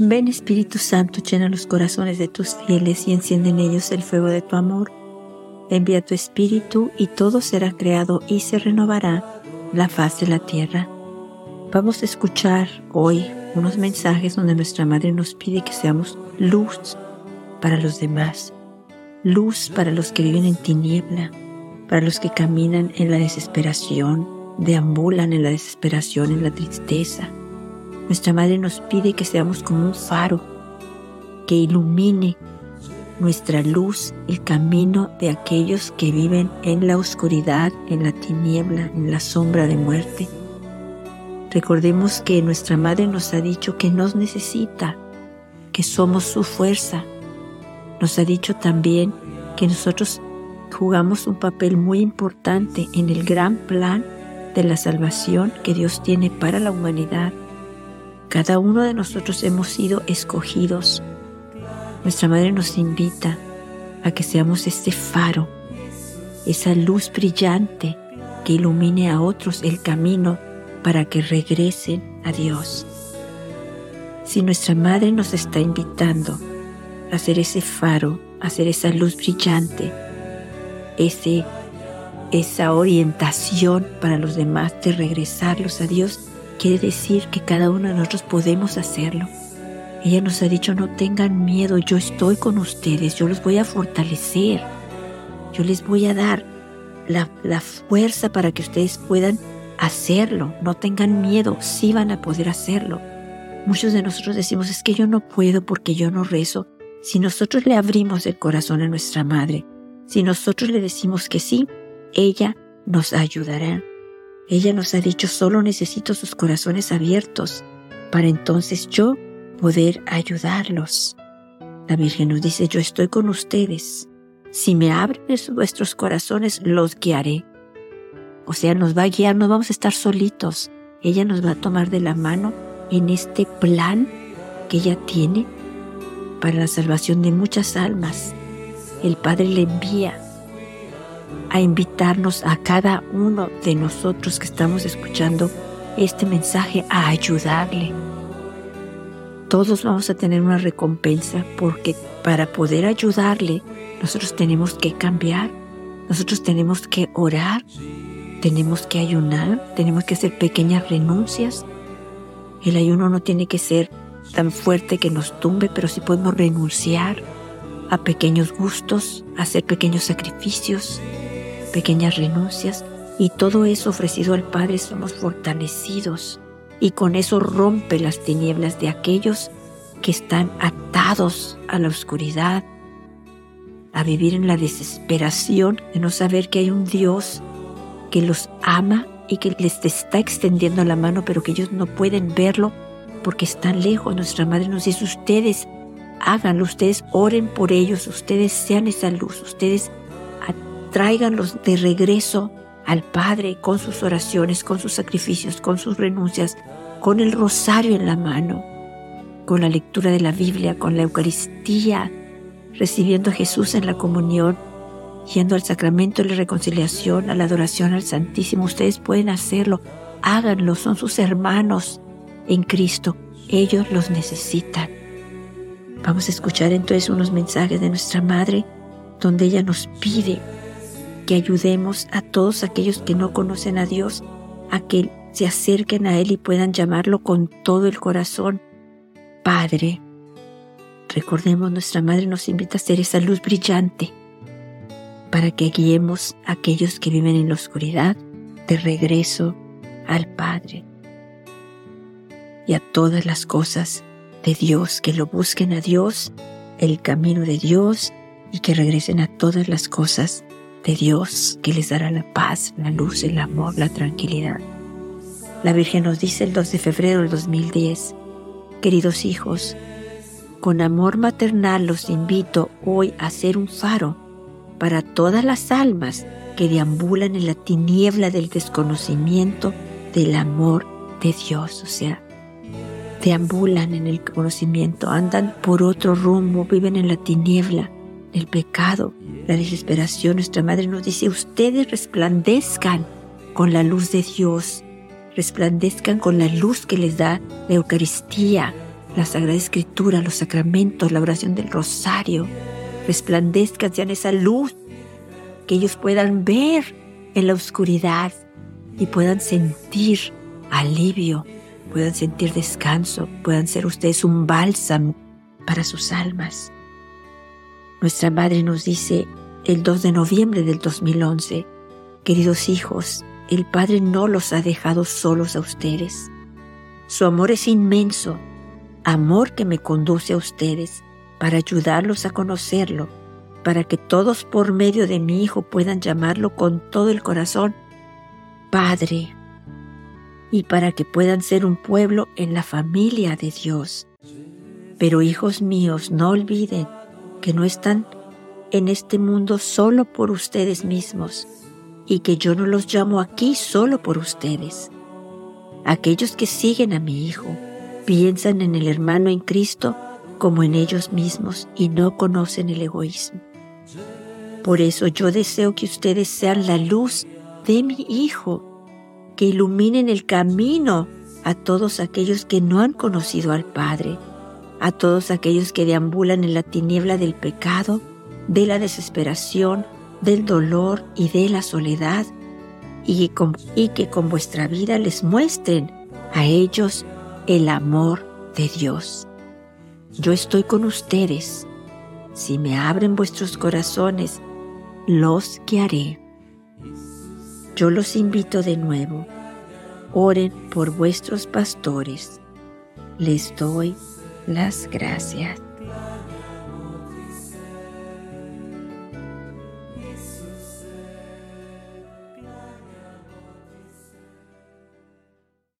Ven Espíritu Santo, llena los corazones de tus fieles y enciende en ellos el fuego de tu amor. Envía tu Espíritu y todo será creado y se renovará la faz de la tierra. Vamos a escuchar hoy unos mensajes donde nuestra Madre nos pide que seamos luz para los demás, luz para los que viven en tiniebla, para los que caminan en la desesperación, deambulan en la desesperación, en la tristeza, nuestra Madre nos pide que seamos como un faro que ilumine nuestra luz, el camino de aquellos que viven en la oscuridad, en la tiniebla, en la sombra de muerte. Recordemos que nuestra Madre nos ha dicho que nos necesita, que somos su fuerza. Nos ha dicho también que nosotros jugamos un papel muy importante en el gran plan de la salvación que Dios tiene para la humanidad cada uno de nosotros hemos sido escogidos. Nuestra Madre nos invita a que seamos este faro, esa luz brillante que ilumine a otros el camino para que regresen a Dios. Si nuestra Madre nos está invitando a ser ese faro, a ser esa luz brillante, ese, esa orientación para los demás de regresarlos a Dios, quiere decir que cada uno de nosotros podemos hacerlo. Ella nos ha dicho, no tengan miedo, yo estoy con ustedes, yo los voy a fortalecer, yo les voy a dar la, fuerza para que ustedes puedan hacerlo, no tengan miedo, sí van a poder hacerlo. Muchos de nosotros decimos, es que yo no puedo porque yo no rezo. Si nosotros le abrimos el corazón a nuestra madre, si nosotros le decimos que sí, ella nos ayudará. Ella nos ha dicho, solo necesito sus corazones abiertos para entonces yo poder ayudarlos. La Virgen nos dice, yo estoy con ustedes. Si me abren vuestros corazones, los guiaré. O sea, nos va a guiar, no vamos a estar solitos. Ella nos va a tomar de la mano en este plan que ella tiene para la salvación de muchas almas. El Padre le envía a invitarnos a cada uno de nosotros que estamos escuchando este mensaje a ayudarle. Todos vamos a tener una recompensa porque para poder ayudarle nosotros tenemos que cambiar, nosotros tenemos que orar, tenemos que ayunar, tenemos que hacer pequeñas renuncias. El ayuno no tiene que ser tan fuerte que nos tumbe, pero sí podemos renunciar a pequeños gustos, hacer pequeños sacrificios, pequeñas renuncias y todo eso ofrecido al Padre somos fortalecidos y con eso rompe las tinieblas de aquellos que están atados a la oscuridad, a vivir en la desesperación de no saber que hay un Dios que los ama y que les está extendiendo la mano, pero que ellos no pueden verlo porque están lejos. Nuestra Madre nos dice, ustedes háganlo, ustedes oren por ellos, ustedes sean esa luz, ustedes tráiganlos de regreso al Padre con sus oraciones, con sus sacrificios, con sus renuncias, con el rosario en la mano, con la lectura de la Biblia, con la Eucaristía, recibiendo a Jesús en la comunión, yendo al sacramento de la reconciliación, a la adoración al Santísimo. Ustedes pueden hacerlo, háganlo, son sus hermanos en Cristo, ellos los necesitan. Vamos a escuchar entonces unos mensajes de nuestra Madre donde ella nos pide que ayudemos a todos aquellos que no conocen a Dios a que se acerquen a Él y puedan llamarlo con todo el corazón. Padre, recordemos, nuestra Madre nos invita a ser esa luz brillante para que guiemos a aquellos que viven en la oscuridad de regreso al Padre y a todas las cosas de Dios, que lo busquen a Dios, el camino de Dios y que regresen a todas las cosas de Dios que les dará la paz, la luz, el amor, la tranquilidad. La Virgen nos dice el 2 de febrero del 2010, queridos hijos, con amor maternal los invito hoy a ser un faro para todas las almas que deambulan en la tiniebla del desconocimiento del amor de Dios. O sea, deambulan en el conocimiento, andan por otro rumbo, viven en la tiniebla el pecado, la desesperación, nuestra Madre nos dice, ustedes resplandezcan con la luz de Dios, resplandezcan con la luz que les da la Eucaristía, la Sagrada Escritura, los sacramentos, la oración del rosario, resplandezcan, sean esa luz que ellos puedan ver en la oscuridad y puedan sentir alivio, puedan sentir descanso, puedan ser ustedes un bálsamo para sus almas. Nuestra Madre nos dice el 2 de noviembre del 2011, queridos hijos, el Padre no los ha dejado solos a ustedes. Su amor es inmenso, amor que me conduce a ustedes para ayudarlos a conocerlo, para que todos por medio de mi Hijo puedan llamarlo con todo el corazón Padre, y para que puedan ser un pueblo en la familia de Dios. Pero hijos míos, no olviden que no están en este mundo solo por ustedes mismos, y que yo no los llamo aquí solo por ustedes. Aquellos que siguen a mi Hijo piensan en el hermano en Cristo como en ellos mismos y no conocen el egoísmo. Por eso yo deseo que ustedes sean la luz de mi Hijo, que iluminen el camino a todos aquellos que no han conocido al Padre, a todos aquellos que deambulan en la tiniebla del pecado, de la desesperación, del dolor y de la soledad, y, que con vuestra vida les muestren a ellos el amor de Dios. Yo estoy con ustedes. Si me abren vuestros corazones, los guiaré. Yo los invito de nuevo. Oren por vuestros pastores. Les doy las gracias.